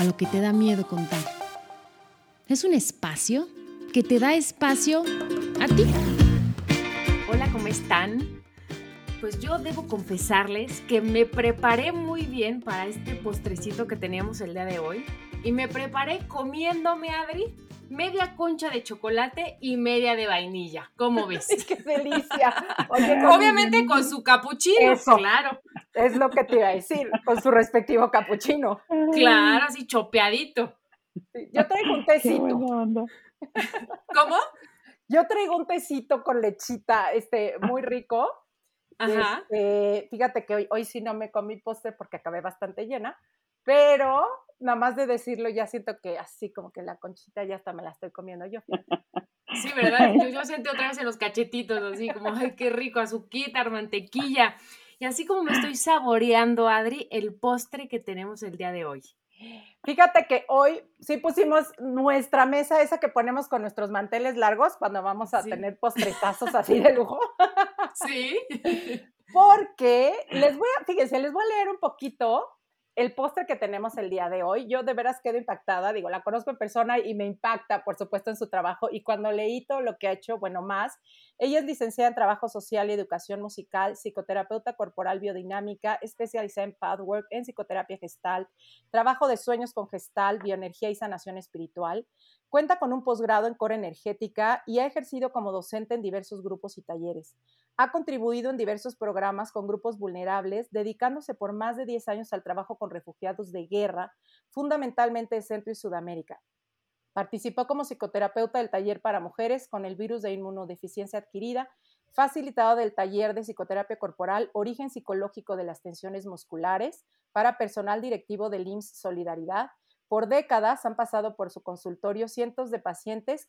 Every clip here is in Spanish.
a lo que te da miedo contar. Es un espacio que te da espacio a ti. Hola, ¿cómo están? Pues yo debo confesarles que me preparé muy bien para este postrecito que teníamos el día de hoy y me preparé comiéndome, Adri, media concha de chocolate y media de vainilla. ¿Cómo ves? ¡Qué delicia! Obviamente con su capuchino, Eso. claro. Es lo que te iba a decir, con su respectivo capuchino. Claro, así chopeadito. Yo traigo un tecito. ¿Cómo? Yo traigo un tecito con lechita, este, muy rico. Ajá. Este, fíjate que hoy, hoy sí no me comí postre porque acabé bastante llena, pero nada más de decirlo ya siento que así como que la conchita ya hasta me la estoy comiendo yo. Sí, ¿verdad? Yo, yo sentí otra vez en los cachetitos, así como, ay, qué rico, azuquita, mantequilla. Y así como me estoy saboreando, Adri, el postre que tenemos el día de hoy. Fíjate que hoy sí pusimos nuestra mesa, esa que ponemos con nuestros manteles largos cuando vamos a Sí. tener postretazos así de lujo. Sí. Porque les voy a, fíjense, les voy a leer un poquito el postre que tenemos el día de hoy. Yo de veras quedo impactada, digo, la conozco en persona y me impacta, por supuesto, en su trabajo. Y cuando leí todo lo que ha hecho, bueno, más, ella es licenciada en Trabajo Social y Educación Musical, psicoterapeuta corporal biodinámica, especializada en pathwork, en psicoterapia gestal, trabajo de sueños con gestal, bioenergía y sanación espiritual. Cuenta con un posgrado en core energética y ha ejercido como docente en diversos grupos y talleres. Ha contribuido en diversos programas con grupos vulnerables, dedicándose por más de 10 años al trabajo con refugiados de guerra, fundamentalmente de Centro y Sudamérica. Participó como psicoterapeuta del taller para mujeres con el virus de inmunodeficiencia adquirida, facilitado del taller de psicoterapia corporal, origen psicológico de las tensiones musculares, para personal directivo del IMSS Solidaridad. Por décadas han pasado por su consultorio cientos de pacientes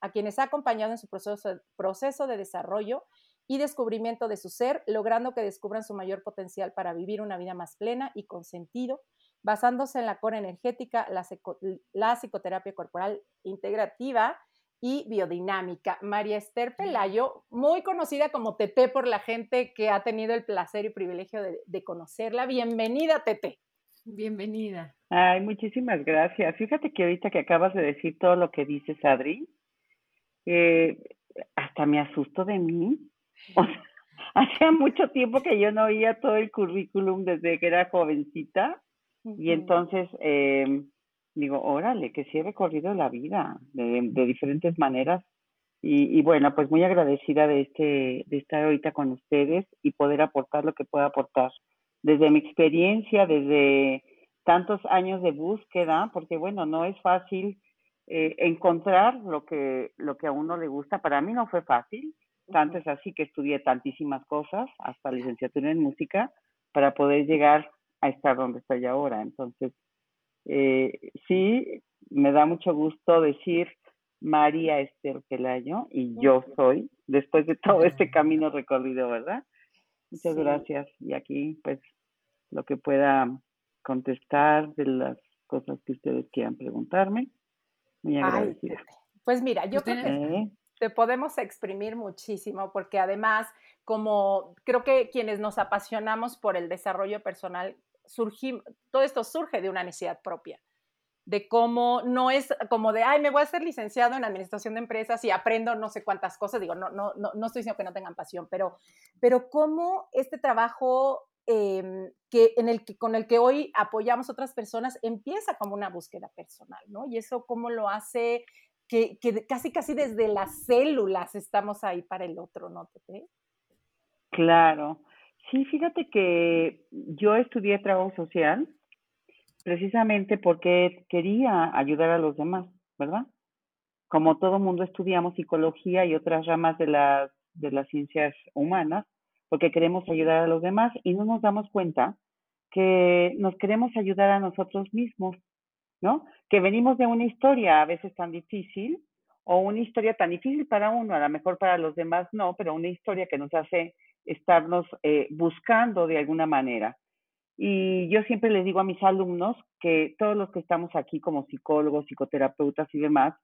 a quienes ha acompañado en su proceso de desarrollo y descubrimiento de su ser, logrando que descubran su mayor potencial para vivir una vida más plena y con sentido, basándose en la core energética, la, la psicoterapia corporal integrativa y biodinámica. María Esther Pelayo, muy conocida como Tete por la gente que ha tenido el placer y privilegio de, de conocerla. Bienvenida, Tete. Bienvenida. Ay, muchísimas gracias. Fíjate que ahorita que acabas de decir todo lo que dices, Adri, eh, hasta me asusto de mí. O sea, hacía mucho tiempo que yo no oía todo el currículum desde que era jovencita y entonces eh, digo, órale, que sí he recorrido la vida de, de diferentes maneras. Y, y bueno, pues muy agradecida de este, de estar ahorita con ustedes y poder aportar lo que pueda aportar desde mi experiencia, desde tantos años de búsqueda, porque bueno, no es fácil eh, encontrar lo que, lo que a uno le gusta. Para mí no fue fácil, tanto es así que estudié tantísimas cosas, hasta licenciatura en música, para poder llegar a estar donde estoy ahora. Entonces, eh, sí, me da mucho gusto decir María Esther Pelayo y yo soy, después de todo este camino recorrido, ¿verdad? Muchas Sí. gracias. Y aquí, pues, lo que pueda contestar de las cosas que ustedes quieran preguntarme. Muy Ay, agradecida. Tete. Pues mira, yo creo que ¿Eh? te podemos exprimir muchísimo porque además, como creo que quienes nos apasionamos por el desarrollo personal, todo esto surge de una necesidad propia, de cómo no es como de, ay, me voy a ser licenciado en administración de empresas y aprendo no sé cuántas cosas, digo, no, no, no, no estoy diciendo que no tengan pasión, pero, pero cómo este trabajo em, que, en el que, con el que hoy apoyamos a otras personas empieza como una búsqueda personal, ¿no? Y eso cómo lo hace que, que casi casi desde las células estamos ahí para el otro, ¿no, Tete? Claro. Sí, fíjate que yo estudié trabajo social precisamente porque quería ayudar a los demás, ¿verdad? Como todo mundo estudiamos psicología y otras ramas de las, de las ciencias humanas, porque queremos ayudar a los demás y no nos damos cuenta que nos queremos ayudar a nosotros mismos. ¿no? Que venimos de una historia a veces tan difícil o una historia tan difícil para uno, a lo mejor para los demás no, pero una historia que nos hace estarnos eh, buscando de alguna manera. Y yo siempre les digo a mis alumnos que todos los que estamos aquí como psicólogos, psicoterapeutas y demás,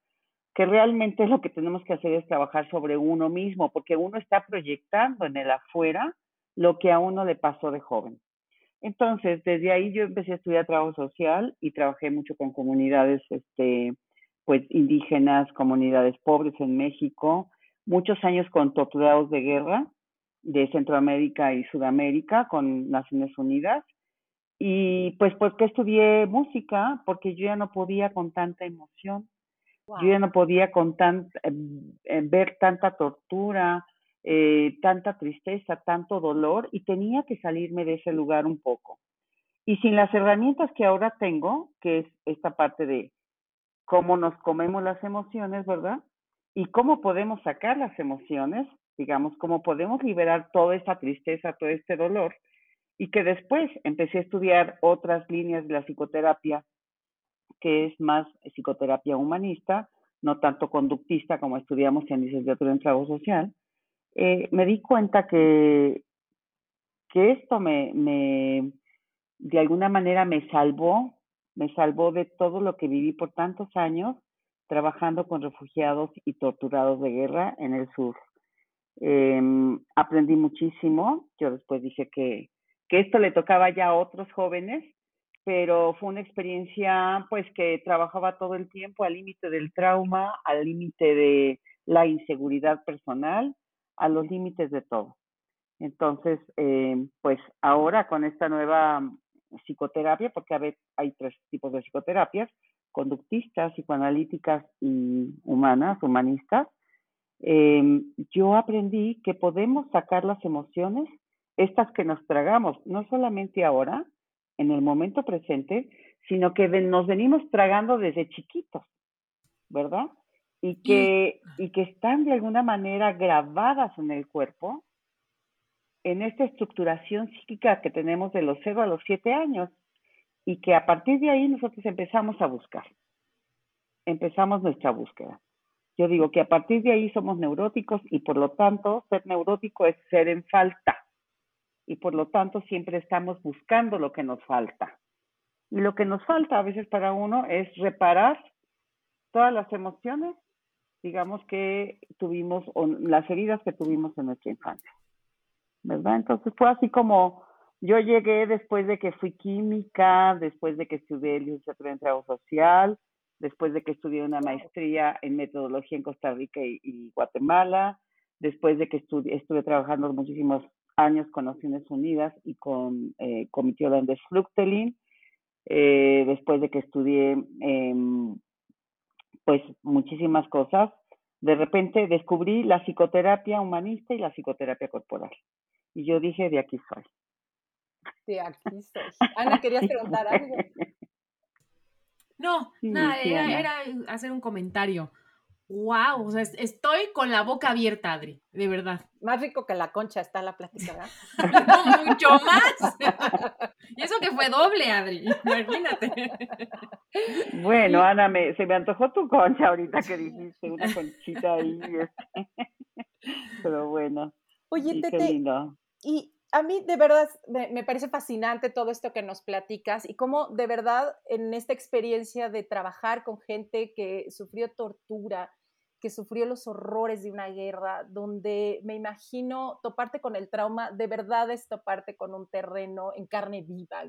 que realmente lo que tenemos que hacer es trabajar sobre uno mismo, porque uno está proyectando en el afuera lo que a uno le pasó de joven. Entonces, desde ahí yo empecé a estudiar trabajo social y trabajé mucho con comunidades este, pues, indígenas, comunidades pobres en México, muchos años con torturados de guerra de Centroamérica y Sudamérica con Naciones Unidas. Y pues, ¿por qué estudié música? Porque yo ya no podía con tanta emoción, yo ya no podía con tan, eh, eh, ver tanta tortura, eh, tanta tristeza, tanto dolor y tenía que salirme de ese lugar un poco. Y sin las herramientas que ahora tengo, que es esta parte de cómo nos comemos las emociones, ¿verdad? Y cómo podemos sacar las emociones, digamos, cómo podemos liberar toda esta tristeza, todo este dolor, y que después empecé a estudiar otras líneas de la psicoterapia, que es más psicoterapia humanista, no tanto conductista como estudiamos en licenciatura en trabajo social, eh, me di cuenta que, que esto me, me, de alguna manera me salvó, me salvó de todo lo que viví por tantos años trabajando con refugiados y torturados de guerra en el sur. Em, aprendí muchísimo, yo después dije que, que esto le tocaba ya a otros jóvenes, pero fue una experiencia pues que trabajaba todo el tiempo al límite del trauma, al límite de la inseguridad personal a los límites de todo. Entonces, eh, pues ahora con esta nueva psicoterapia, porque hay tres tipos de psicoterapias, conductistas, psicoanalíticas y humanas, humanistas, eh, yo aprendí que podemos sacar las emociones, estas que nos tragamos, no solamente ahora, en el momento presente, sino que nos venimos tragando desde chiquitos, ¿verdad? y que, y que están de alguna manera grabadas en el cuerpo en esta estructuración psíquica que tenemos de los 0 a los 7 años y que a partir de ahí nosotros empezamos a buscar, empezamos nuestra búsqueda. Yo digo que a partir de ahí somos neuróticos y por lo tanto ser neurótico es ser en falta y por lo tanto siempre estamos buscando lo que nos falta. Y lo que nos falta a veces para uno es reparar todas las emociones digamos que tuvimos, o las heridas que tuvimos en nuestra infancia, ¿verdad? Entonces fue así como yo llegué después de que fui química, después de que estudié licenciatura en trabajo social, después de que estudié una maestría en metodología en Costa Rica y, Guatemala, después de que estuve trabajando muchísimos años con Naciones Unidas y con eh, Comité Holandés Fructelin, eh, después de que estudié pues muchísimas cosas. De repente descubrí la psicoterapia humanista y la psicoterapia corporal. Y yo dije, de aquí soy. De aquí soy. Ana, ¿querías preguntar algo? No, nada, era, hacer un comentario. Wow, o sea, estoy con la boca abierta, Adri, de verdad. Más rico que la concha está la plática, no, mucho más. y eso que fue doble, Adri, imagínate. Bueno, Ana, me, se me antojó tu concha ahorita que dijiste, una conchita ahí. Este. Pero bueno. Oye, Tete, y a mí de verdad me, me, parece fascinante todo esto que nos platicas y cómo de verdad en esta experiencia de trabajar con gente que sufrió tortura, que sufrió los horrores de una guerra, donde me imagino toparte con el trauma, de verdad es toparte con un terreno en carne viva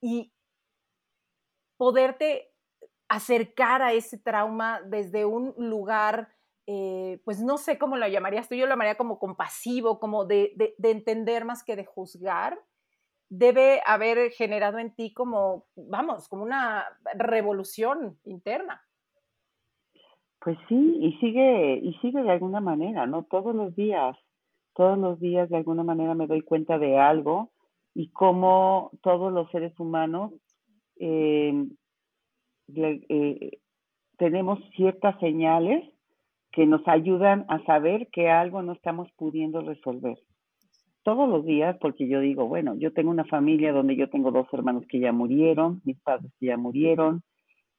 y poderte acercar a ese trauma desde un lugar, eh, pues no sé cómo lo llamarías tú, yo lo llamaría como compasivo, como de, de entender más que de juzgar, debe haber generado en ti como, vamos, como una revolución interna. Pues sí, y sigue, y sigue de alguna manera, ¿no? Todos los días, todos los días de alguna manera me doy cuenta de algo y cómo todos los seres humanos eh, eh, tenemos ciertas señales que nos ayudan a saber que algo no estamos pudiendo resolver. todos los días, porque yo digo, bueno, yo tengo una familia donde yo tengo dos hermanos que ya murieron, mis padres que ya murieron,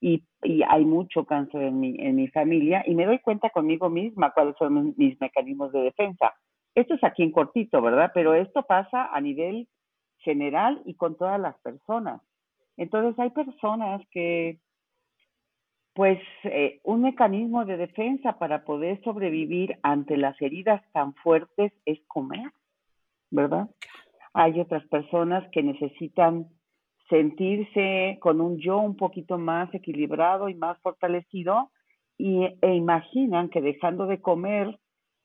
y, y hay mucho cáncer en mi, en mi familia, y me doy cuenta conmigo misma cuáles son mis mecanismos de defensa. Esto es aquí en cortito, ¿verdad? Pero esto pasa a nivel general y con todas las personas. Entonces hay personas que, pues, eh, un mecanismo de defensa para poder sobrevivir ante las heridas tan fuertes es comer, ¿verdad? Hay otras personas que necesitan sentirse con un yo un poquito más equilibrado y más fortalecido y, e imaginan que dejando de comer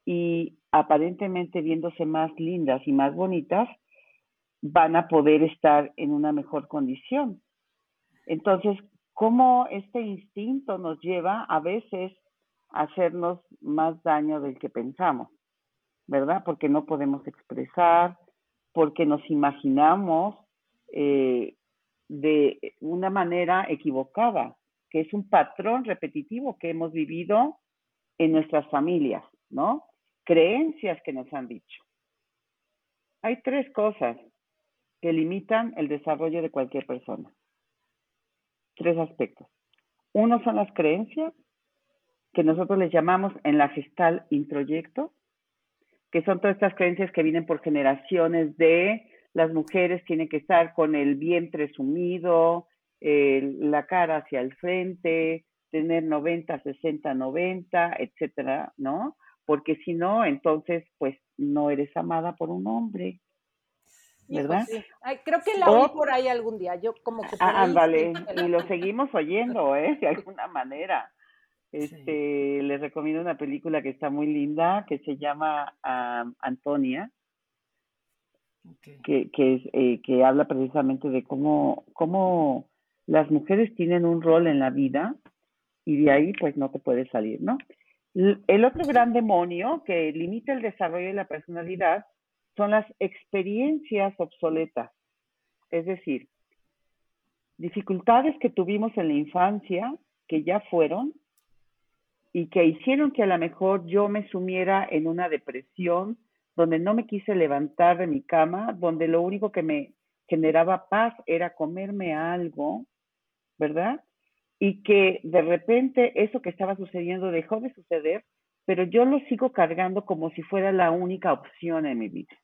y aparentemente viéndose más lindas y más bonitas, van a poder estar en una mejor condición. Entonces, ¿cómo este instinto nos lleva a veces a hacernos más daño del que pensamos? ¿Verdad? Porque no podemos expresar, porque nos imaginamos eh, de una manera equivocada, que es un patrón repetitivo que hemos vivido en nuestras familias, ¿no? Creencias que nos han dicho. Hay tres cosas que limitan el desarrollo de cualquier persona. Tres aspectos. Uno son las creencias, que nosotros les llamamos en la gestal introyecto, que son todas estas creencias que vienen por generaciones de las mujeres tienen que estar con el vientre sumido, la cara hacia el frente, tener 90, 60, 90, etcétera, ¿no? Porque si no, entonces, pues no eres amada por un hombre. ¿Verdad? creo que la oí por ahí algún día, yo como que... Ah, ándale, y lo seguimos oyendo, ¿eh? De alguna manera. Este, les recomiendo una película que está muy linda, que se llama Antonia, que, que, es, eh, que habla precisamente de cómo, cómo las mujeres tienen un rol en la vida y de ahí pues no te puedes salir, ¿no? El otro gran demonio que limita el desarrollo de la personalidad son las experiencias obsoletas, es decir, dificultades que tuvimos en la infancia que ya fueron y que hicieron que a lo mejor yo me sumiera en una depresión donde no me quise levantar de mi cama, donde lo único que me generaba paz era comerme algo, ¿verdad? Y que de repente eso que estaba sucediendo dejó de suceder, pero yo lo sigo cargando como si fuera la única opción en mi vida.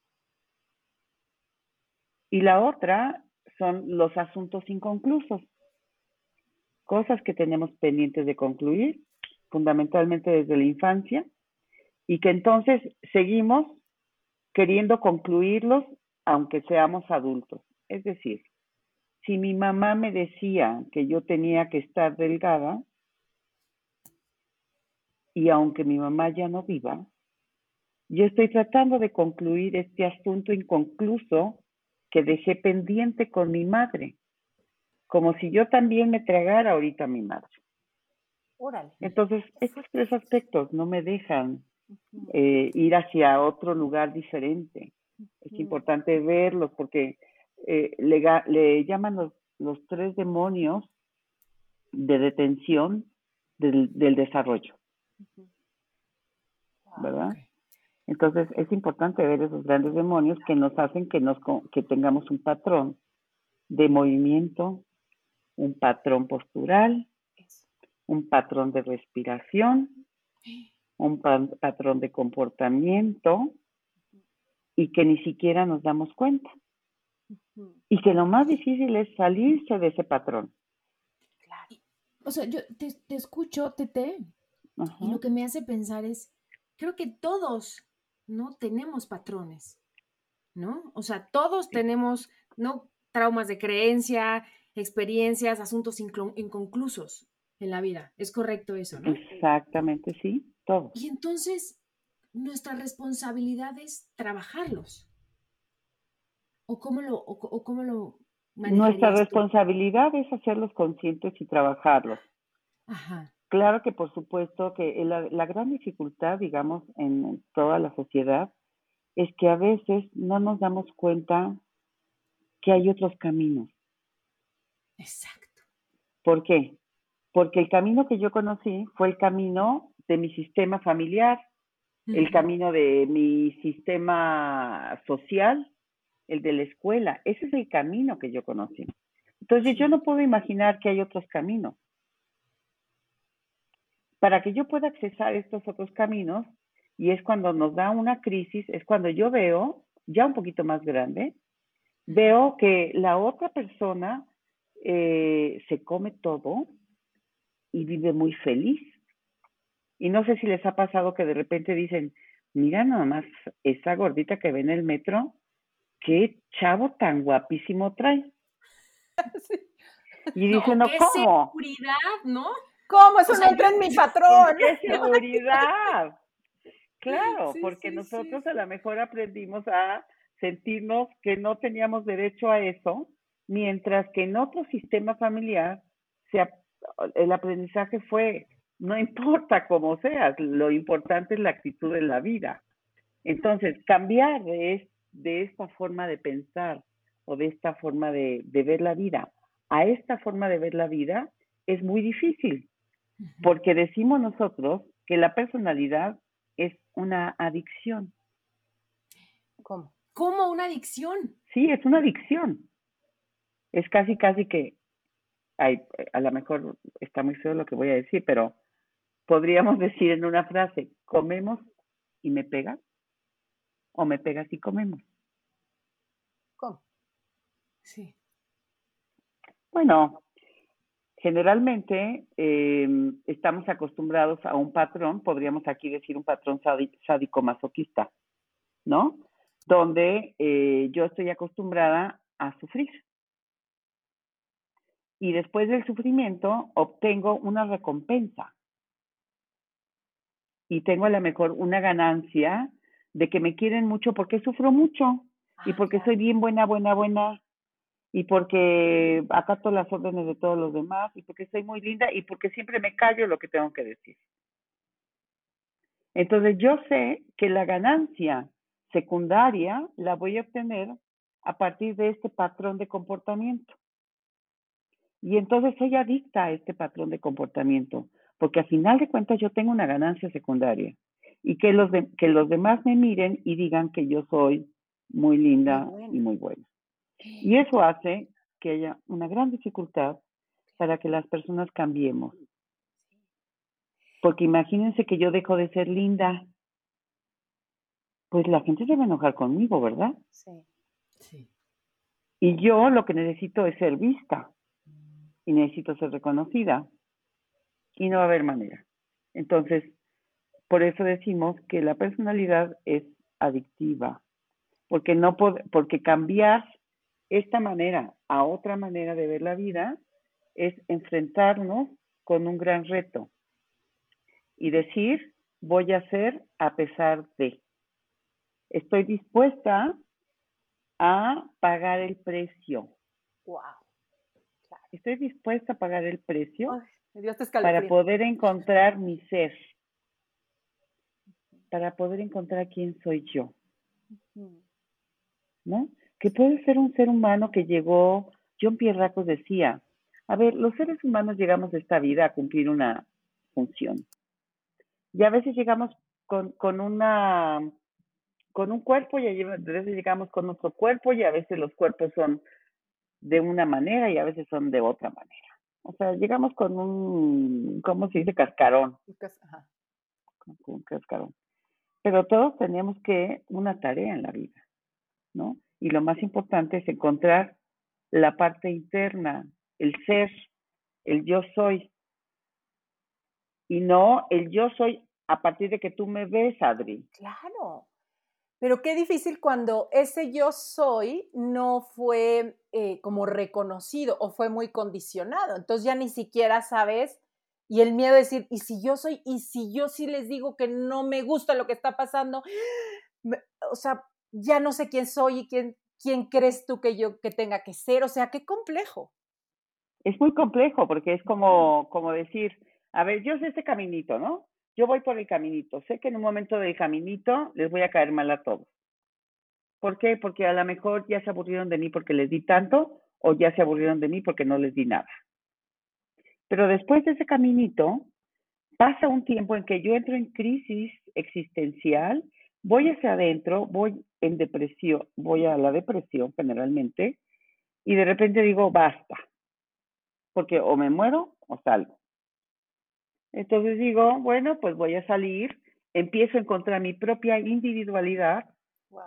Y la otra son los asuntos inconclusos, cosas que tenemos pendientes de concluir, fundamentalmente desde la infancia, y que entonces seguimos queriendo concluirlos aunque seamos adultos. Es decir, si mi mamá me decía que yo tenía que estar delgada, y aunque mi mamá ya no viva, yo estoy tratando de concluir este asunto inconcluso que dejé pendiente con mi madre, como si yo también me tragara ahorita a mi madre. Entonces, esos tres aspectos no me dejan eh, ir hacia otro lugar diferente. Es importante verlos porque eh, le, le, llaman los, los, tres demonios de detención del, del desarrollo. ¿Verdad? Entonces es importante ver esos grandes demonios que nos hacen que, nos, que tengamos un patrón de movimiento, un patrón postural, un patrón de respiración, un patrón de comportamiento y que ni siquiera nos damos cuenta. Y que lo más difícil es salirse de ese patrón. O sea, yo te, escucho, Tete, y lo que me hace pensar es, creo que todos no tenemos patrones, ¿no? O sea, todos tenemos, ¿no? Traumas de creencia, experiencias, asuntos inconclusos en la vida. Es correcto eso, ¿no? Exactamente, sí, todo. Y entonces, nuestra responsabilidad es trabajarlos. ¿O cómo lo, o, cómo lo Nuestra responsabilidad es hacerlos conscientes y trabajarlos. Ajá. Claro que por supuesto que la, gran dificultad, digamos, en toda la sociedad es que a veces no nos damos cuenta que hay otros caminos. Exacto. ¿Por qué? Porque el camino que yo conocí fue el camino de mi sistema familiar, el camino de mi sistema social, el de la escuela. Ese es el camino que yo conocí. Entonces yo no puedo imaginar que hay otros caminos. Para que yo pueda accesar estos otros caminos, y es cuando nos da una crisis, es cuando yo veo, ya un poquito más grande, veo que la otra persona eh, se come todo y vive muy feliz. Y no sé si les ha pasado que de repente dicen, mira nada más esa gordita que ve en el metro, qué chavo tan guapísimo trae. Y dicen, no, ¿cómo? seguridad, ¿no? ¿Cómo? Eso no entra en mi patrón. ¿Qué seguridad? Claro, porque nosotros a lo mejor aprendimos a sentirnos que no teníamos derecho a eso, mientras que en otro sistema familiar el aprendizaje fue, no importa cómo seas, lo importante es la actitud de la vida. Entonces, cambiar de, de esta forma de pensar o de esta forma de, de ver la vida a esta forma de ver la vida es muy difícil, porque decimos nosotros que la personalidad es una adicción. ¿Cómo? ¿Cómo una adicción? Sí, es una adicción. Es casi, casi que, ay, a lo mejor está muy feo lo que voy a decir, pero podríamos decir en una frase, comemos y me pegas, o me pegas y comemos. ¿Cómo? Sí. Bueno, generalmente em, estamos acostumbrados a un patrón, podríamos aquí decir un patrón sádico-masoquista, ¿no? Donde eh, yo estoy acostumbrada a sufrir. Y después del sufrimiento obtengo una recompensa. Y tengo a lo mejor una ganancia de que me quieren mucho porque sufro mucho y ah, porque soy bien buena, buena, buena y porque acato las órdenes de todos los demás y porque soy muy linda y porque siempre me callo lo que tengo que decir. Entonces yo sé que la ganancia secundaria la voy a obtener a partir de este patrón de comportamiento. Y entonces soy adicta a este patrón de comportamiento, porque a final de cuentas yo tengo una ganancia secundaria y que los, que los demás me miren y digan que yo soy muy linda y muy buena. Y eso hace que haya una gran dificultad para que las personas cambiemos. Porque imagínense que yo dejo de ser linda, pues la gente se va a enojar conmigo, ¿verdad? Sí. sí. Y yo lo que necesito es ser vista y necesito ser reconocida y no va a haber manera. Entonces, por eso decimos que la personalidad es adictiva, porque no porque cambiar esta manera a otra manera de ver la vida es enfrentarnos con un gran reto y decir, voy a hacer a pesar de. Estoy dispuesta a pagar el precio. Wow. Estoy dispuesta a pagar el precio para poder encontrar mi ser, para poder encontrar quién soy yo. ¿No? Que puede ser un ser humano que llegó, John Pierracos decía, a ver, los seres humanos llegamos a esta vida a cumplir una función. Y a veces llegamos con, con una con un cuerpo y a veces llegamos con otro cuerpo y a veces los cuerpos son de una manera y a veces son de otra manera. O sea, llegamos con un, ¿cómo se dice? Cascarón. Ajá. Con un cascarón. Pero todos tenemos que una tarea en la vida, ¿no? Y lo más importante es encontrar la parte interna, el ser, el yo soy. Y no el yo soy a partir de que tú me ves, Adri. Claro. Pero qué difícil cuando ese yo soy no fue eh, como reconocido o fue muy condicionado. Entonces ya ni siquiera sabes y el miedo de decir, ¿y si yo soy? ¿Y si yo sí les digo que no me gusta lo que está pasando? O sea, ya no sé quién soy y quién, quién crees tú que yo que tenga que ser. O sea, qué complejo. Es muy complejo porque es como, como decir, a ver, yo sé este caminito, ¿no? Yo voy por el caminito. Sé que en un momento del caminito les voy a caer mal a todos. ¿Por qué? Porque a lo mejor ya se aburrieron de mí porque les di tanto o ya se aburrieron de mí porque no les di nada. Pero después de ese caminito, pasa un tiempo en que yo entro en crisis existencial, voy hacia adentro, voy en depresión, voy a la depresión generalmente, y de repente digo, basta, porque o me muero o salgo. Entonces digo, bueno, pues voy a salir, empiezo a encontrar mi propia individualidad,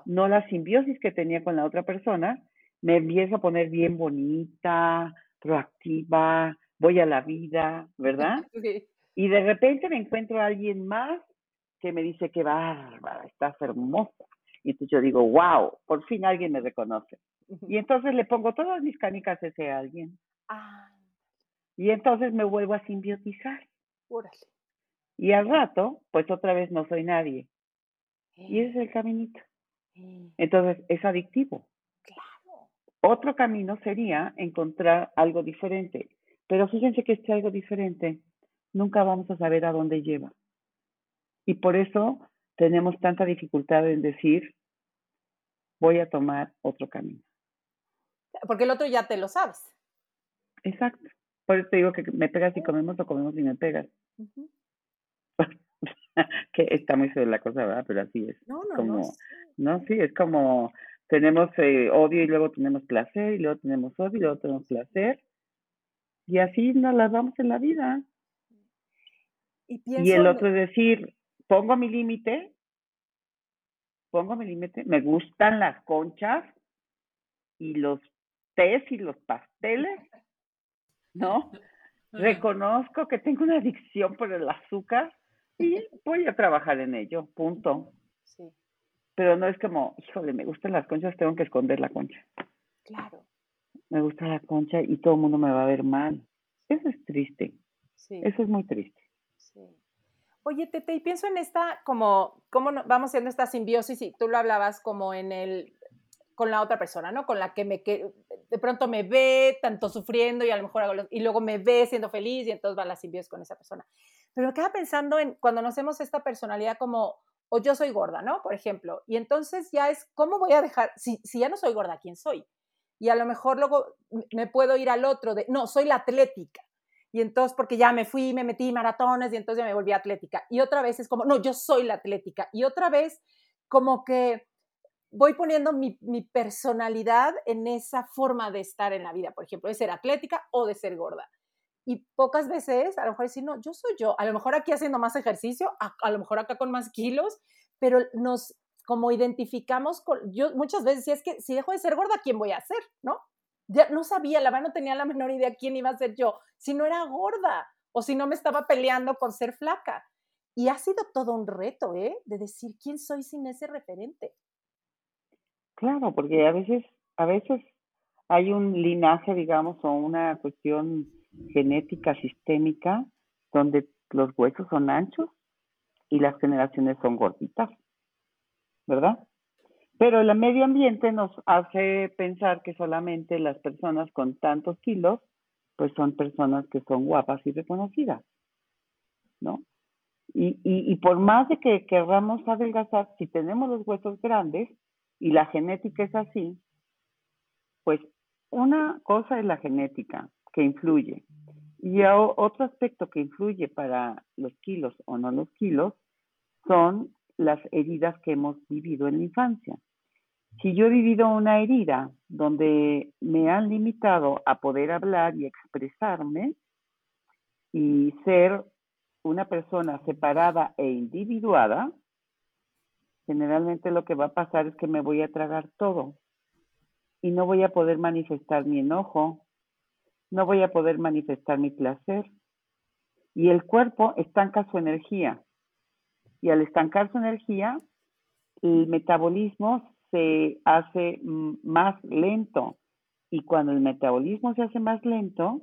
no la simbiosis que tenía con la otra persona, me empiezo a poner bien bonita, proactiva, voy a la vida, ¿verdad? Y de repente me encuentro a alguien más que me dice que bárbara, estás hermosa. Y entonces yo digo, wow, por fin alguien me reconoce. Y entonces le pongo todas mis canicas a ese alguien. Ah. Y entonces me vuelvo a simbiotizar. Y al rato, pues otra vez no soy nadie. Y ese es el caminito. Entonces es adictivo. Claro. Otro camino sería encontrar algo diferente. Pero fíjense que este algo diferente nunca vamos a saber a dónde lleva. Y por eso tenemos tanta dificultad en decir, voy a tomar otro camino. Porque el otro ya te lo sabes. Exacto. Por eso te digo que me pegas y comemos o comemos y me pegas. que está muy sobre la cosa, ¿verdad? Pero así es. No, no, no. No, sí, es como tenemos eh, odio y luego tenemos placer y luego tenemos odio y luego tenemos placer. Y así nos las vamos en la vida. Y, el otro es decir, pongo mi límite, pongo mi límite, me gustan las conchas y los tés y los pasteles, ¿no? Reconozco que tengo una adicción por el azúcar y voy a trabajar en ello, punto. Sí. Pero no es como, híjole, me gustan las conchas, tengo que esconder la concha. Claro. Me gusta la concha y todo el mundo me va a ver mal. Eso es triste. Sí. Eso es muy triste. Oye, Tete, y pienso en esta, como, cómo vamos haciendo esta simbiosis, y tú lo hablabas como en el, con la otra persona, ¿no? Con la que me, que de pronto me ve tanto sufriendo y a lo mejor hago y luego me ve siendo feliz y entonces va la simbiosis con esa persona. Pero me queda pensando en cuando nos hacemos esta personalidad como, o yo soy gorda, ¿no? Por ejemplo, y entonces ya es, ¿cómo voy a dejar, si, si ya no soy gorda, ¿quién soy? Y a lo mejor luego me puedo ir al otro de, no, soy la atlética y entonces porque ya me fui, me metí maratones y entonces ya me volví atlética. Y otra vez es como, no, yo soy la atlética. Y otra vez como que voy poniendo mi, mi, personalidad en esa forma de estar en la vida, por ejemplo, de ser atlética o de ser gorda. Y pocas veces, a lo mejor decir, no, yo soy yo, a lo mejor aquí haciendo más ejercicio, a, a lo mejor acá con más kilos, pero nos como identificamos con, yo muchas veces si es que si dejo de ser gorda, ¿quién voy a ser? ¿No? Ya no sabía, la verdad no tenía la menor idea quién iba a ser yo, si no era gorda o si no me estaba peleando con ser flaca. Y ha sido todo un reto, ¿eh? De decir quién soy sin ese referente. Claro, porque a veces, a veces hay un linaje, digamos, o una cuestión genética sistémica donde los huesos son anchos y las generaciones son gorditas, ¿verdad? Pero el medio ambiente nos hace pensar que solamente las personas con tantos kilos, pues son personas que son guapas y reconocidas, ¿no? Y, y, y por más de que querramos adelgazar, si tenemos los huesos grandes y la genética es así, pues una cosa es la genética que influye. Y otro aspecto que influye para los kilos o no los kilos son las heridas que hemos vivido en la infancia. Si yo he vivido una herida donde me han limitado a poder hablar y expresarme y ser una persona separada e individuada, generalmente lo que va a pasar es que me voy a tragar todo y no voy a poder manifestar mi enojo, no voy a poder manifestar mi placer. Y el cuerpo estanca su energía. Y al estancar su energía el metabolismo se hace más lento y cuando el metabolismo se hace más lento,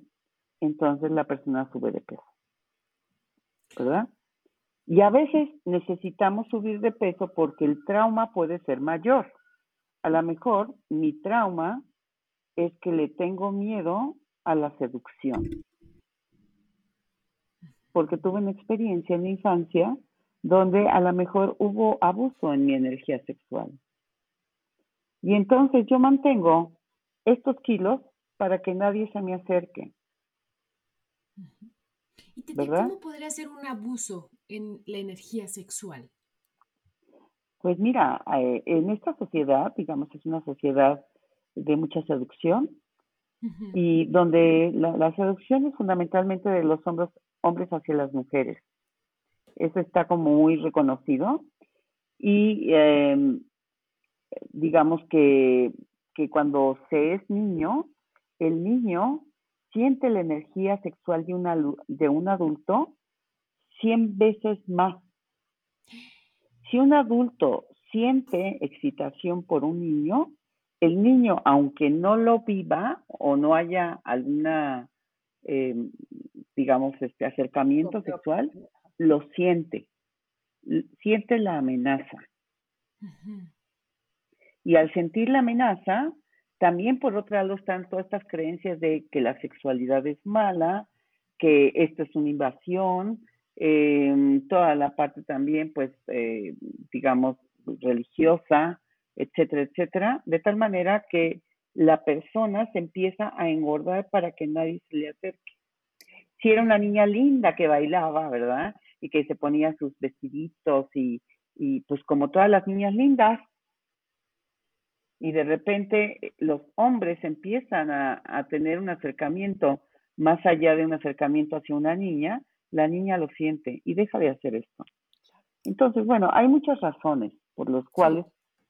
entonces la persona sube de peso. ¿Verdad? Y a veces necesitamos subir de peso porque el trauma puede ser mayor. A lo mejor mi trauma es que le tengo miedo a la seducción. Porque tuve una experiencia en la infancia donde a lo mejor hubo abuso en mi energía sexual. Y entonces yo mantengo estos kilos para que nadie se me acerque. ¿Y ¿Cómo podría ser un abuso en la energía sexual? Pues mira, eh, en esta sociedad, digamos, es una sociedad de mucha seducción y donde la, seducción es fundamentalmente de los hombres, hombres hacia las mujeres. Eso está como muy reconocido y em, digamos que, que cuando se es niño, el niño siente la energía sexual de, una, de un adulto 100 veces más. Si un adulto siente excitación por un niño, el niño, aunque no lo viva o no haya alguna, em, digamos, este acercamiento sexual, lo siente, siente la amenaza. Y al sentir la amenaza, también por otro lado están todas estas creencias de que la sexualidad es mala, que esto es una invasión, em, toda la parte también, pues, eh, digamos, religiosa, etcétera, etcétera, de tal manera que la persona se empieza a engordar para que nadie se le acerque. Si era una niña linda que bailaba, ¿verdad? Y que se ponía sus vestiditos y, y pues como todas las niñas lindas, y de repente eh, los hombres empiezan a, a, tener un acercamiento más allá de un acercamiento hacia una niña, la niña lo siente y deja de hacer esto. Entonces, bueno, hay muchas razones por las cuales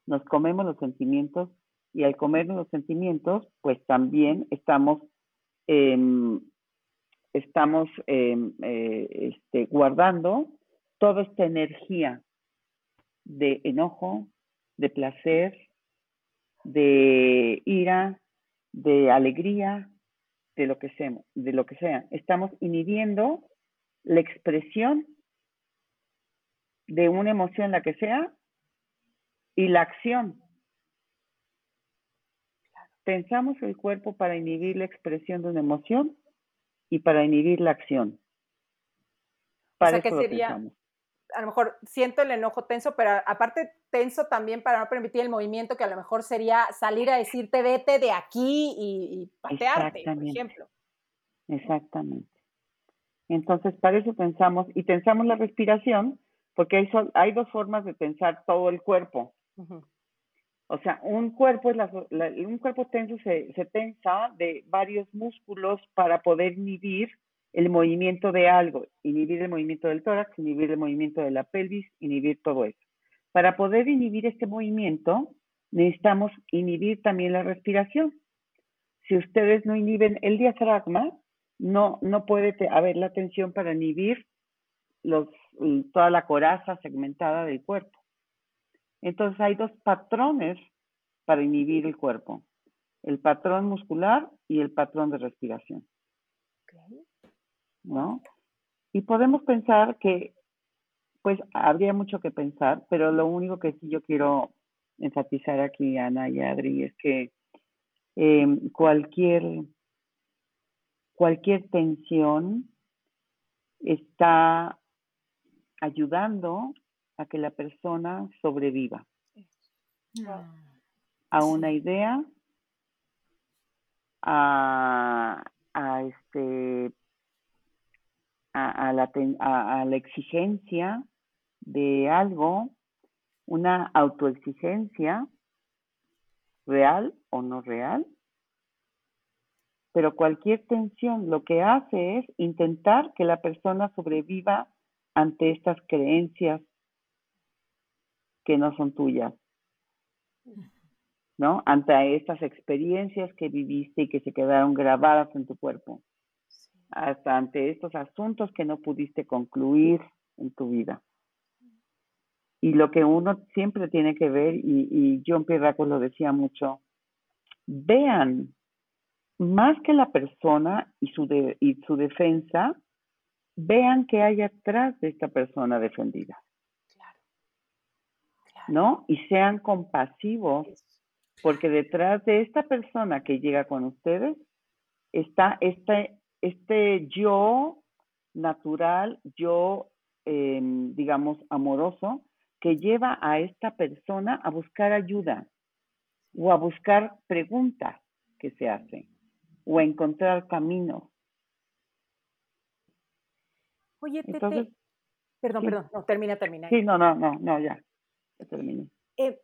nos comemos los sentimientos y al comernos los sentimientos, pues también estamos, em, estamos em, eh, este, guardando toda esta energía de enojo, de placer, de ira, de alegría, de lo que sea, de lo que sea. Estamos inhibiendo la expresión de una emoción, la que sea, y la acción. Pensamos el cuerpo para inhibir la expresión de una emoción y para inhibir la acción. Para o sea, que sería, a lo mejor siento el enojo tenso, pero aparte tenso también para no permitir el movimiento que a lo mejor sería salir a decirte vete de aquí y, patearte, por ejemplo. Exactamente. Entonces, para eso pensamos, y pensamos la respiración, porque hay, hay dos formas de pensar todo el cuerpo. O sea, un cuerpo, es un cuerpo tenso se, se tensa de varios músculos para poder inhibir el movimiento de algo, inhibir el movimiento del tórax, inhibir el movimiento de la pelvis, inhibir todo eso. Para poder inhibir este movimiento, necesitamos inhibir también la respiración. Si ustedes no inhiben el diafragma, no, no puede haber la tensión para inhibir los, toda la coraza segmentada del cuerpo. Entonces hay dos patrones para inhibir el cuerpo, el patrón muscular y el patrón de respiración. ¿No? Y podemos pensar que, pues habría mucho que pensar, pero lo único que sí yo quiero enfatizar aquí, Ana y Adri, es que em, cualquier, cualquier tensión está ayudando a que la persona sobreviva a una idea, a, este a, la, a, la exigencia de algo, una autoexigencia real o no real, pero cualquier tensión lo que hace es intentar que la persona sobreviva ante estas creencias que no son tuyas, ¿no? Ante estas experiencias que viviste y que se quedaron grabadas en tu cuerpo, hasta ante estos asuntos que no pudiste concluir en tu vida. Y lo que uno siempre tiene que ver, y, y John Pirraco lo decía mucho, vean más que la persona y su, y su defensa, vean qué hay atrás de esta persona defendida. ¿no? Y sean compasivos, porque detrás de esta persona que llega con ustedes está este, este yo natural, yo, em, digamos, amoroso, que lleva a esta persona a buscar ayuda o a buscar preguntas que se hacen o a encontrar caminos. Oye, Tete, perdón, perdón, no, termina, termina. Sí, no, no, no, no, ya. Eh,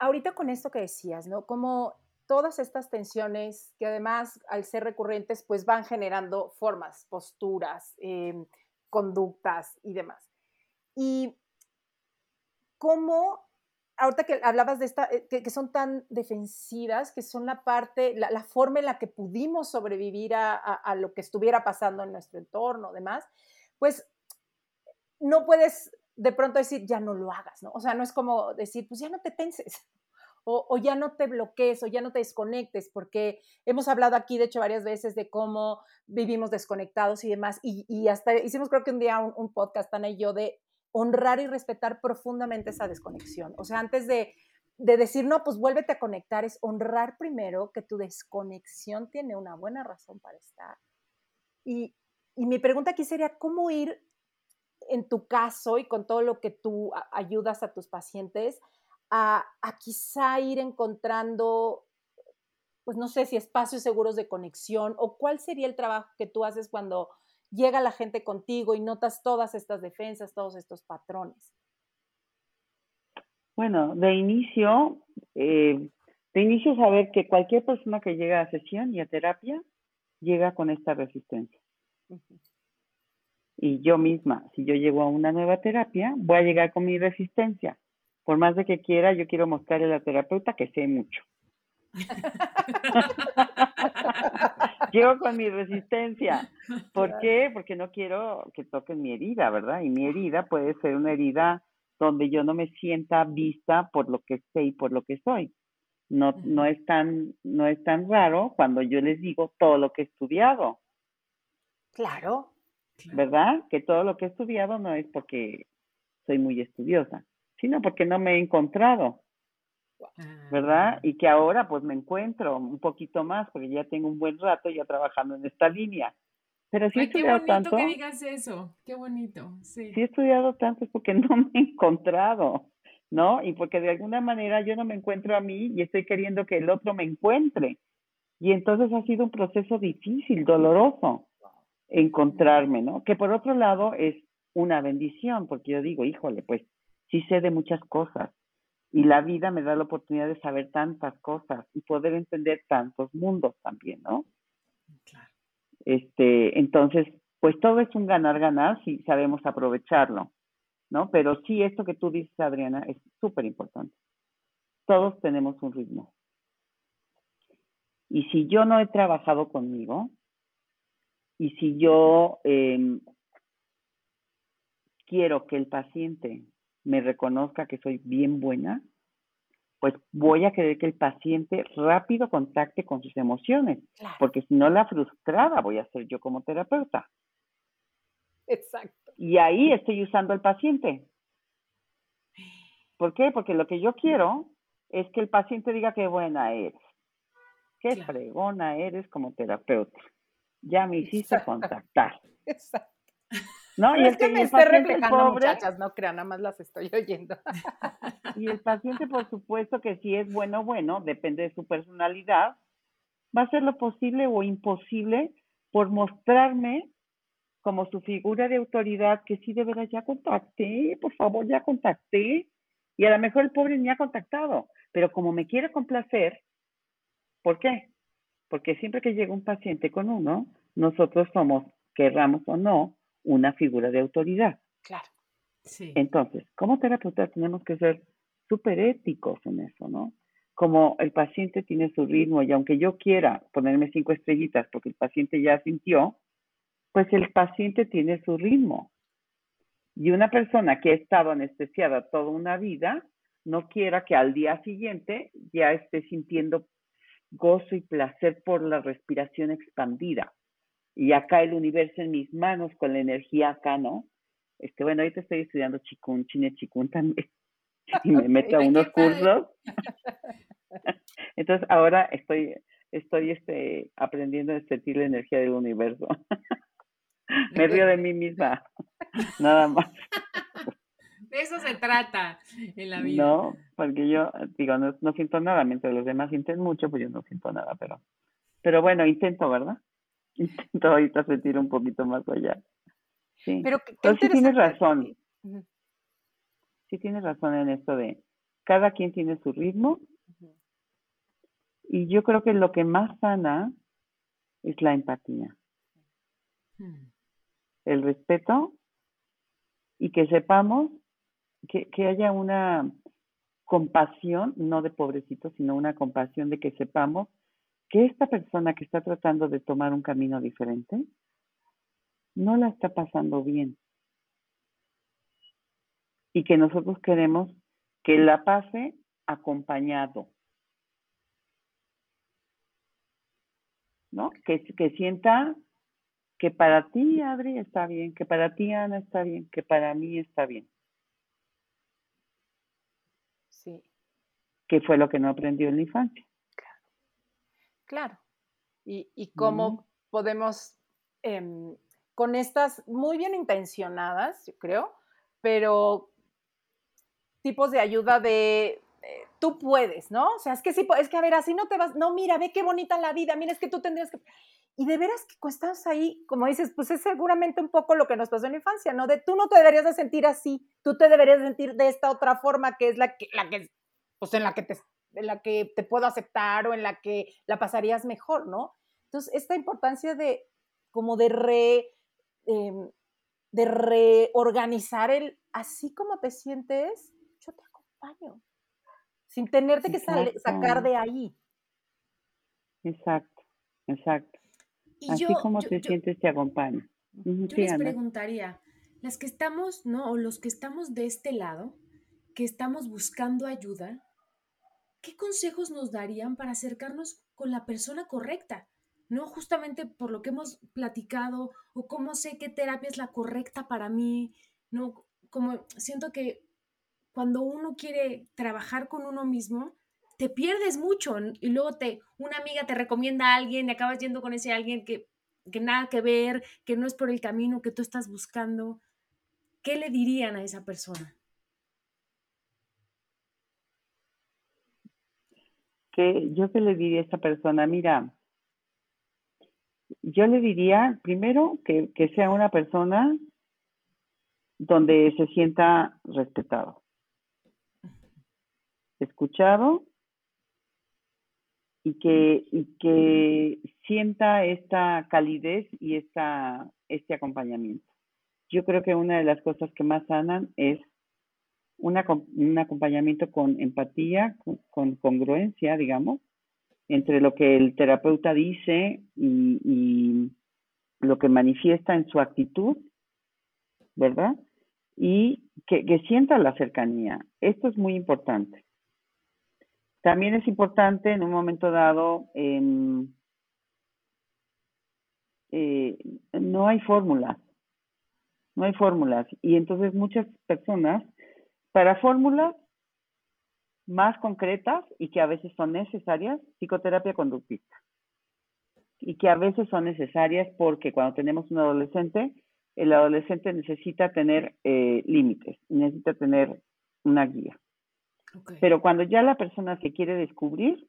ahorita con esto que decías, ¿no? Como todas estas tensiones que además al ser recurrentes pues van generando formas, posturas, em, conductas y demás. Y cómo, ahorita que hablabas de esta, eh, que, son tan defensivas, que son la parte, la, forma en la que pudimos sobrevivir a, lo que estuviera pasando en nuestro entorno, demás, pues no puedes de pronto decir, ya no lo hagas, ¿no? O sea, no es como decir, pues ya no te tenses, o, ya no te bloquees o ya no te desconectes, porque hemos hablado aquí, de hecho, varias veces de cómo vivimos desconectados y demás, y, hasta hicimos creo que un día un, podcast, Ana y yo, de honrar y respetar profundamente esa desconexión. O sea, antes de, decir, no, pues vuélvete a conectar, es honrar primero que tu desconexión tiene una buena razón para estar. Y, y mi pregunta aquí sería, ¿cómo ir en tu caso y con todo lo que tú ayudas a tus pacientes a, quizá ir encontrando, pues no sé si espacios seguros de conexión o cuál sería el trabajo que tú haces cuando llega la gente contigo y notas todas estas defensas, todos estos patrones? Bueno, de inicio, eh, de inicio saber que cualquier persona que llega a sesión y a terapia llega con esta resistencia. Y yo misma, si yo llego a una nueva terapia, voy a llegar con mi resistencia por más de que quiera, yo quiero mostrarle a la terapeuta que sé mucho. Llego con mi resistencia. ¿Por qué? Porque no quiero que toquen mi herida, ¿verdad? Y mi herida puede ser una herida donde yo no me sienta vista por lo que sé y por lo que soy. No, no, es tan, no es tan raro cuando yo les digo todo lo que he estudiado. Claro. ¿Verdad? Que todo lo que he estudiado no es porque soy muy estudiosa sino porque no me he encontrado, ¿verdad? Y que ahora pues me encuentro un poquito más, porque ya tengo un buen rato ya trabajando en esta línea. Pero sí he estudiado qué bonito que digas eso, qué bonito, sí. Sí he estudiado tanto es porque no me he encontrado, ¿no? Y porque de alguna manera yo no me encuentro a mí y estoy queriendo que el otro me encuentre. Y entonces ha sido un proceso difícil, doloroso, encontrarme, ¿no? Que por otro lado es una bendición, porque yo digo, híjole, pues sí sé de muchas cosas y la vida me da la oportunidad de saber tantas cosas y poder entender tantos mundos también, ¿no? Claro. Este, entonces, pues todo es un ganar-ganar si sabemos aprovecharlo, ¿no? Pero sí, esto que tú dices, Adriana, es súper importante. Todos tenemos un ritmo. Y si yo no he trabajado conmigo, y si yo em, quiero que el paciente me reconozca que soy bien buena, pues voy a querer que el paciente rápido contacte con sus emociones, porque si no la frustrada voy a ser yo como terapeuta. Exacto. Y ahí estoy usando al paciente. ¿Por qué? Porque lo que yo quiero es que el paciente diga qué buena eres, qué fregona eres como terapeuta. Ya me hiciste contactar. Exacto. No, y es que me esté reflejando, muchachas, no crean, nada más las estoy oyendo. Y el paciente, por supuesto que si es bueno, bueno, depende de su personalidad, va a hacer lo posible o imposible por mostrarme como su figura de autoridad, que sí de verdad ya contacté, por favor, ya contacté. Y a lo mejor el pobre ni ha contactado, pero como me quiere complacer, ¿por qué? Porque siempre que llega un paciente con uno, nosotros somos, querramos o no, una figura de autoridad. Claro. Sí. Entonces, como terapeutas tenemos que ser súper éticos en eso, ¿no? Como el paciente tiene su ritmo y aunque yo quiera ponerme cinco estrellitas porque el paciente ya sintió, pues el paciente tiene su ritmo. Y una persona que ha estado anestesiada toda una vida, no quiera que al día siguiente ya esté sintiendo gozo y placer por la respiración expandida y acá el universo en mis manos con la energía acá, ¿no? Este, bueno, ahorita estoy estudiando chikun, chine chikun también, y me meto a unos cursos. Entonces ahora estoy, estoy este, aprendiendo a sentir la energía del universo. me río de mí misma, nada más. De eso se trata en la vida. No, porque yo digo, no, no siento nada, mientras los demás sienten mucho, pues yo no siento nada, pero, pero bueno, intento, ¿verdad? Intento ahorita sentir un poquito más allá. Sí. Pero, sí tienes razón. Sí sí tienes razón en esto de cada quien tiene su ritmo. Y yo creo que lo que más sana es la empatía. Hmm. El respeto y que sepamos que, que haya una compasión, no de pobrecito, sino una compasión de que sepamos que esta persona que está tratando de tomar un camino diferente no la está pasando bien. Y que nosotros queremos que la pase acompañado. ¿No? Que, que sienta que para ti, Adri, está bien, que para ti, Ana, está bien, que para mí está bien. Sí. Que fue lo que no aprendió en la infancia. Claro. Y, y cómo podemos, em, con estas muy bien intencionadas, yo creo, pero tipos de ayuda de eh, tú puedes, ¿no? O sea, es que sí, es que a ver, así no te vas, no, mira, ve qué bonita la vida, mira, es que tú tendrías que... Y de veras que estás ahí, como dices, pues es seguramente un poco lo que nos pasó en la infancia, ¿no? De tú no te deberías de sentir así, tú te deberías de sentir de esta otra forma que es la que, la que, pues en la que te, en la que te puedo aceptar o en la que la pasarías mejor, ¿no? Entonces, esta importancia de, como de re, em, de reorganizar el, así como te sientes, yo te acompaño, sin tenerte que sacar de ahí. Exacto, exacto. así como te sientes, te acompaño. Yo les preguntaría, las que estamos, ¿no? O los que estamos de este lado, que estamos buscando ayuda, ¿qué consejos nos darían para acercarnos con la persona correcta? ¿No? Justamente por lo que hemos platicado, o cómo sé qué terapia es la correcta para mí, ¿no? Como siento que cuando uno quiere trabajar con uno mismo, te pierdes mucho y luego te, una amiga te recomienda a alguien y acabas yendo con ese alguien que, que nada que ver, que no es por el camino que tú estás buscando. ¿Qué le dirían a esa persona? Que yo qué le diría a esa persona, mira, yo le diría primero que, que sea una persona donde se sienta respetado escuchado y que, y que sienta esta calidez y esta, este acompañamiento. Yo creo que una de las cosas que más sanan es una, un acompañamiento con empatía, con, congruencia, digamos, entre lo que el terapeuta dice y, lo que manifiesta en su actitud, ¿verdad? Y que, que sienta la cercanía. Esto es muy importante. También es importante en un momento dado, em, eh, no hay fórmulas, no hay fórmulas. Y entonces muchas personas, para fórmulas más concretas y que a veces son necesarias, psicoterapia conductista. Y que a veces son necesarias porque cuando tenemos un adolescente, el adolescente necesita tener eh, límites, necesita tener una guía. Pero cuando ya la persona se quiere descubrir,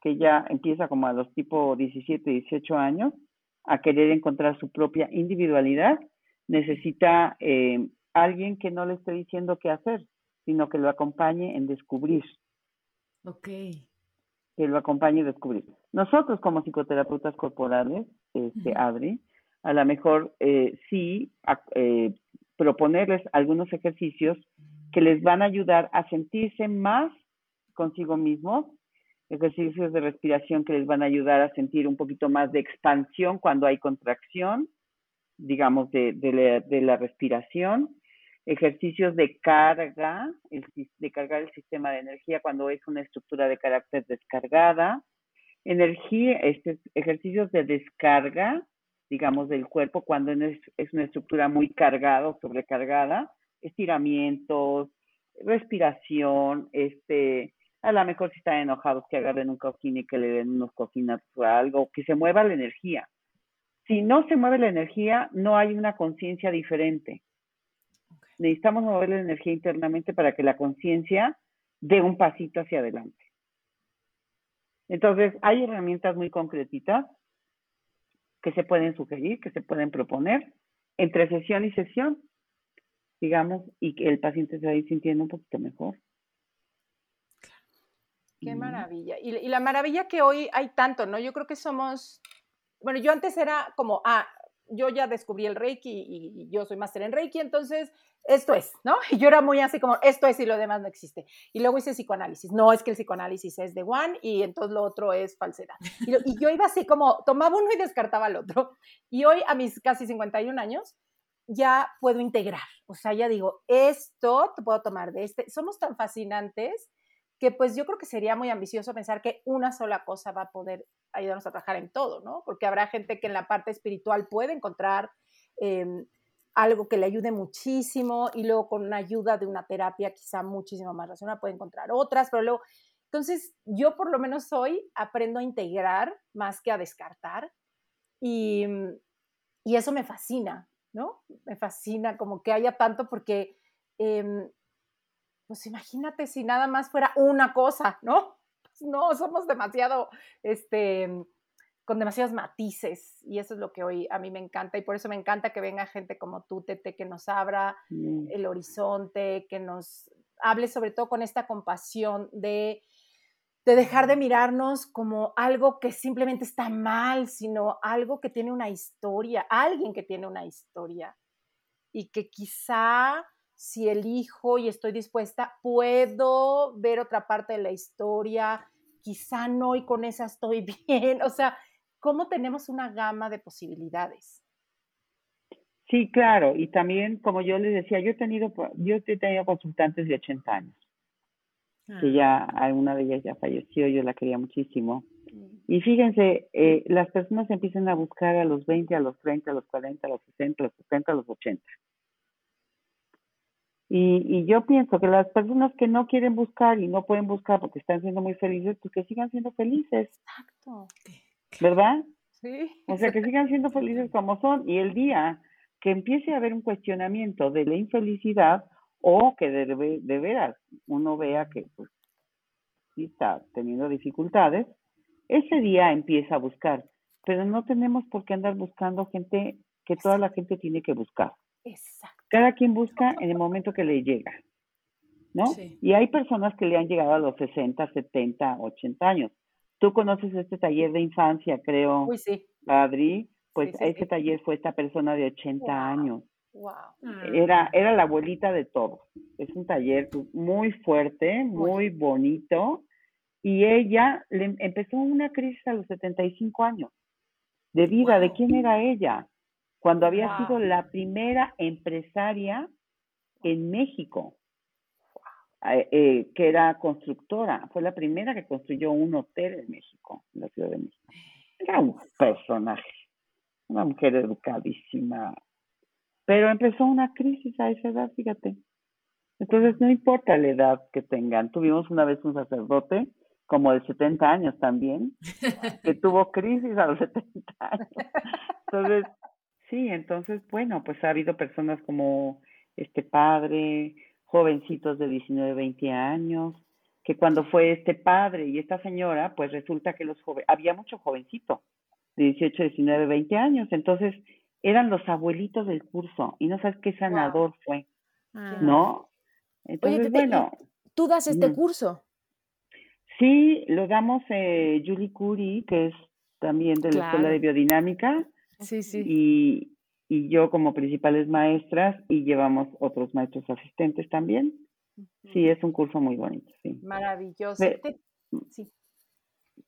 que ya empieza como a los tipo 17, 18 años, a querer encontrar su propia individualidad, necesita eh, alguien que no le esté diciendo qué hacer, sino que lo acompañe en descubrir. Ok. Que lo acompañe a descubrir. Nosotros como psicoterapeutas corporales, este, Adri, a lo mejor eh, sí eh, proponerles algunos ejercicios que les van a ayudar a sentirse más consigo mismos, ejercicios de respiración que les van a ayudar a sentir un poquito más de expansión cuando hay contracción, digamos, de, la, respiración, ejercicios de carga, de cargar el sistema de energía cuando es una estructura de carácter descargada, energía, este, ejercicios de descarga, digamos, del cuerpo cuando es, una estructura muy cargada o sobrecargada, estiramientos, respiración, este, a lo mejor si están enojados que agarren un cojín y que le den unos coquines o algo, que se mueva la energía. Si no se mueve la energía, no hay una conciencia diferente. Necesitamos mover la energía internamente para que la conciencia dé un pasito hacia adelante. Entonces, hay herramientas muy concretitas que se pueden sugerir, que se pueden proponer entre sesión y sesión digamos, y que el paciente se va a ir sintiendo un poquito mejor. Qué maravilla. Y, y, la maravilla que hoy hay tanto, ¿no? Yo creo que somos, bueno, yo antes era como, ah, yo ya descubrí el Reiki y, yo soy máster en Reiki, entonces esto es, ¿no? Y yo era muy así como, esto es y lo demás no existe. Y luego hice psicoanálisis. No, es que el psicoanálisis es de one y entonces lo otro es falsedad. Y, y yo iba así como, tomaba uno y descartaba el otro. Y hoy, a mis casi 51 años, ya puedo integrar. O sea, ya digo, esto te puedo tomar de este. Somos tan fascinantes que pues yo creo que sería muy ambicioso pensar que una sola cosa va a poder ayudarnos a trabajar en todo, ¿no? Porque habrá gente que en la parte espiritual puede encontrar em, algo que le ayude muchísimo y luego con una ayuda de una terapia quizá muchísimo más racional puede encontrar otras, pero luego, entonces yo por lo menos hoy aprendo a integrar más que a descartar y, y eso me fascina, ¿no? Me fascina como que haya tanto porque... Em, pues imagínate si nada más fuera una cosa, ¿no? Pues no, somos demasiado, este, con demasiados matices y eso es lo que hoy a mí me encanta y por eso me encanta que venga gente como tú, Tete, que nos abra mm. el horizonte, que nos hable sobre todo con esta compasión de, de dejar de mirarnos como algo que simplemente está mal, sino algo que tiene una historia, alguien que tiene una historia y que quizá si elijo y estoy dispuesta, puedo ver otra parte de la historia, quizá no y con esa estoy bien, o sea, ¿cómo tenemos una gama de posibilidades? Sí, claro, y también, como yo les decía, yo he tenido, yo he tenido consultantes de 80 años, que ah. ya, una de ellas ya falleció, yo la quería muchísimo. Y fíjense, eh, las personas empiezan a buscar a los 20, a los 30, a los 40, a los 60, a los 70, a los 80. Y, y, yo pienso que las personas que no quieren buscar y no pueden buscar porque están siendo muy felices, pues que sigan siendo felices. Exacto. ¿Verdad? Sí. O sea, que sigan siendo felices como son. Y el día que empiece a haber un cuestionamiento de la infelicidad o que de, de veras uno vea que pues sí está teniendo dificultades, ese día empieza a buscar. Pero no tenemos por qué andar buscando gente que toda la gente tiene que buscar. Exacto. Cada quien busca en el momento que le llega, ¿no? Y hay personas que le han llegado a los 60, 70, 80 años. Tú conoces este taller de infancia, creo, Uy, sí. Adri, pues ese taller fue esta persona de 80 años. Wow. Era, era la abuelita de todos. Es un taller muy fuerte, muy bonito. Y ella le empezó una crisis a los 75 años de vida. ¿De quién era ella? Cuando había sido la primera empresaria en México, eh, eh, que era constructora. Fue la primera que construyó un hotel en México, en la Ciudad de México. Era un personaje, una mujer educadísima, pero empezó una crisis a esa edad, fíjate. Entonces, no importa la edad que tengan. Tuvimos una vez un sacerdote, como de 70 años también, que tuvo crisis a los 70 años. Entonces, Sí, entonces, bueno, pues ha habido personas como este padre, jovencitos de 19, 20 años, que cuando fue este padre y esta señora, pues resulta que los jóvenes, había mucho jovencito, de 18, 19, 20 años, entonces eran los abuelitos del curso y no sabes qué sanador fue, ah. ¿no? Entonces, bueno. ¿Tú das este curso? Sí, lo damos eh, Julie Curie, que es también de la Escuela de Biodinámica, Sí, sí. Y, y yo como principales maestras y llevamos otros maestros asistentes también. Sí, es un curso muy bonito, sí. Maravilloso. sí.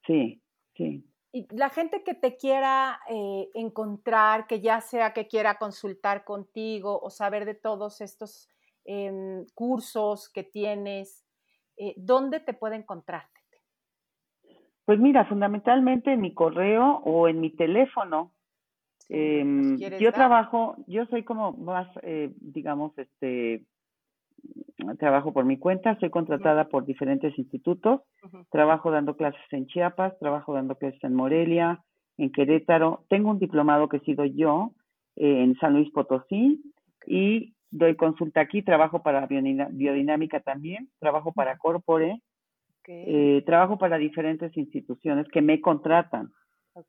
Sí, sí. Y la gente que te quiera eh, encontrar, que ya sea que quiera consultar contigo o saber de todos estos em, cursos que tienes, eh, ¿dónde te puede encontrarte? Pues mira, fundamentalmente en mi correo o en mi teléfono, Em, yo trabajo, yo soy como más, eh, digamos, este, trabajo por mi cuenta, soy contratada por diferentes institutos, trabajo dando clases en Chiapas, trabajo dando clases en Morelia, en Querétaro, tengo un diplomado que he sido yo eh, en San Luis Potosí y doy consulta aquí, trabajo para biodinámica también, trabajo para Corpore, eh, trabajo para diferentes instituciones que me contratan.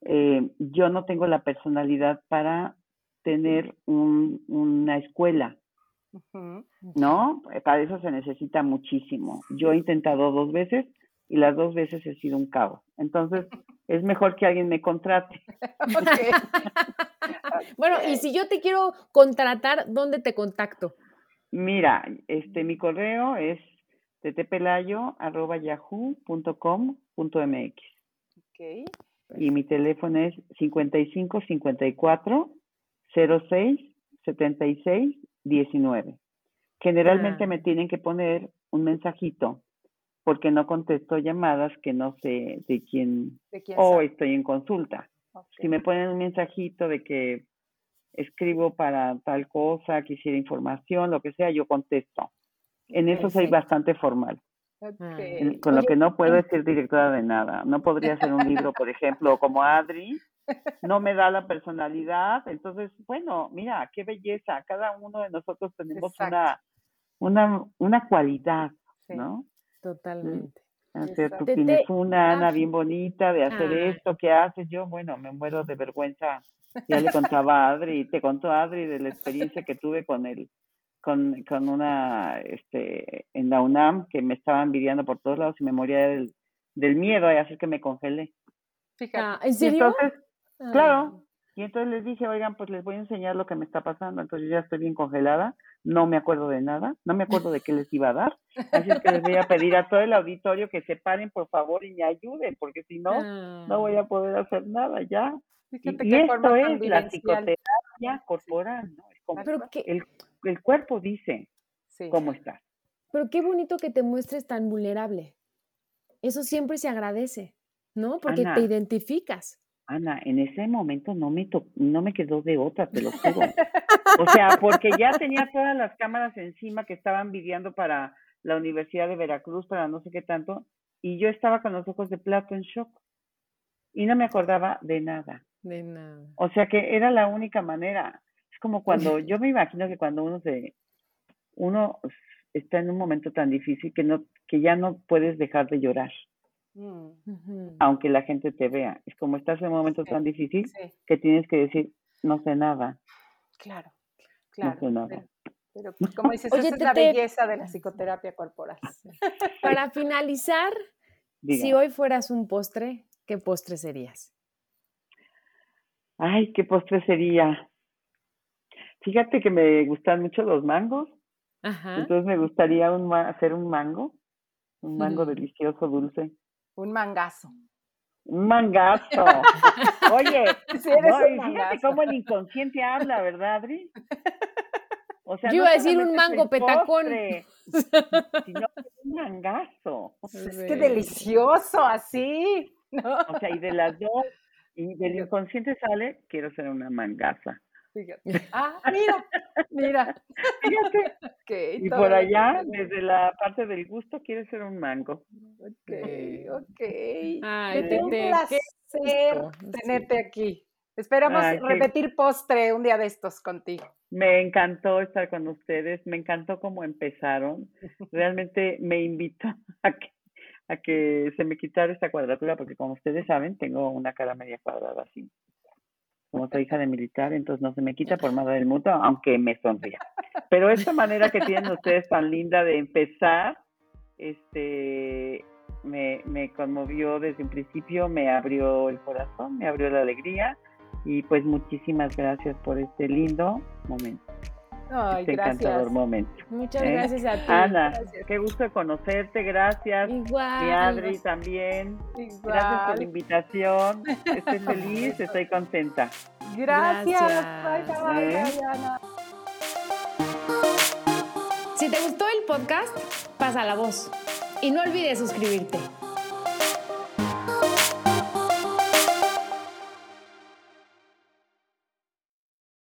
Eh, yo no tengo la personalidad para tener un, una escuela. ¿no? Para eso se necesita muchísimo. Yo he intentado dos veces y las dos veces he sido un cabo. Entonces, es mejor que alguien me contrate. bueno, y si yo te quiero contratar, ¿dónde te contacto? Mira, este, mi correo es ttpelayo.yahoo.com.mx. Okay. Y mi teléfono es 55 54 06 76 19. Generalmente ah. me tienen que poner un mensajito porque no contesto llamadas que no sé de quién, o estoy en consulta. Si me ponen un mensajito de que escribo para tal cosa, quisiera información, lo que sea, yo contesto. En eso soy bastante formal. Con lo que no puedo ser directora de nada. No podría hacer un libro, por ejemplo, como Adri, no me da la personalidad. Entonces, bueno, mira, qué belleza. Cada uno de nosotros tenemos una, una, una cualidad, ¿no? Totalmente. Hacer tu tienes una Ana bien bonita de hacer esto, ¿qué haces? Yo, bueno, me muero de vergüenza. Ya le contaba a Adri, te contó Adri de la experiencia que tuve con él, con, con una, este, en la UNAM, que me estaba envidiando por todos lados y me moría del, del miedo, y así que me congelé. Fíjate. Ah, ¿En serio? entonces, claro, ah. y entonces les dije, oigan, pues les voy a enseñar lo que me está pasando. Entonces ya estoy bien congelada, no me acuerdo de nada, no me acuerdo de qué les iba a dar. Así es que les voy a pedir a todo el auditorio que se paren, por favor, y me ayuden, porque si no, no voy a poder hacer nada ya. y, esto es la psicoterapia corporal, ¿no? Es como el, el, cuerpo dice cómo estás. Pero qué bonito que te muestres tan vulnerable. Eso siempre se agradece, ¿no? Porque te identificas. Ana, en ese momento no me, no me quedó de otra, te lo juro. O sea, porque ya tenía todas las cámaras encima que estaban viviendo para la Universidad de Veracruz, para no sé qué tanto, y yo estaba con los ojos de plato en shock. Y no me acordaba de nada. De nada. O sea que era la única manera. Como cuando, yo me imagino que cuando uno se, uno está en un momento tan difícil que no, que ya no puedes dejar de llorar. Mm. Aunque la gente te vea. Es como estás en un momento tan difícil que tienes que decir, no sé nada. Claro, claro. No sé nada. Pero, pues, como dices, esa es la belleza de la psicoterapia corporal. Para finalizar, si hoy fueras un postre, ¿qué postre serías? Ay, ¿qué postre sería? Fíjate que me gustan mucho los mangos. Ajá. Entonces me gustaría un, hacer un mango, un mango delicioso, dulce. Un mangazo. Un mangazo. Oye, fíjate cómo el inconsciente habla, ¿verdad, Adri? O sea, Yo iba a decir un mango petacón. Sino un mangazo. Es que delicioso, así. O sea, y de las dos, y del inconsciente sale, quiero ser una mangaza. Ah, mira, mira. Fíjate. y por allá, desde la parte del gusto, quiere ser un mango. Ok, ok. Ay, un placer tenerte aquí. Esperamos repetir postre un día de estos contigo. Me encantó estar con ustedes, me encantó cómo empezaron. Realmente me invito a que, a que se me quitara esta cuadratura, porque como ustedes saben, tengo una cara media cuadrada así como soy hija de militar, entonces no se me quita por más del mutuo, aunque me sonría. Pero esta manera que tienen ustedes tan linda de empezar, este, me, me conmovió desde un principio, me abrió el corazón, me abrió la alegría y pues muchísimas gracias por este lindo momento. Ay, este encantador momento. Muchas ¿eh? gracias a ti. Ana, qué gusto conocerte, gracias. Igual. Mi Adri también. Igual. Gracias por la invitación. Estoy feliz, estoy contenta. Gracias. gracias. Bye, bye, ¿Eh? Ana. Si te gustó el podcast, pasa la voz. Y no olvides suscribirte.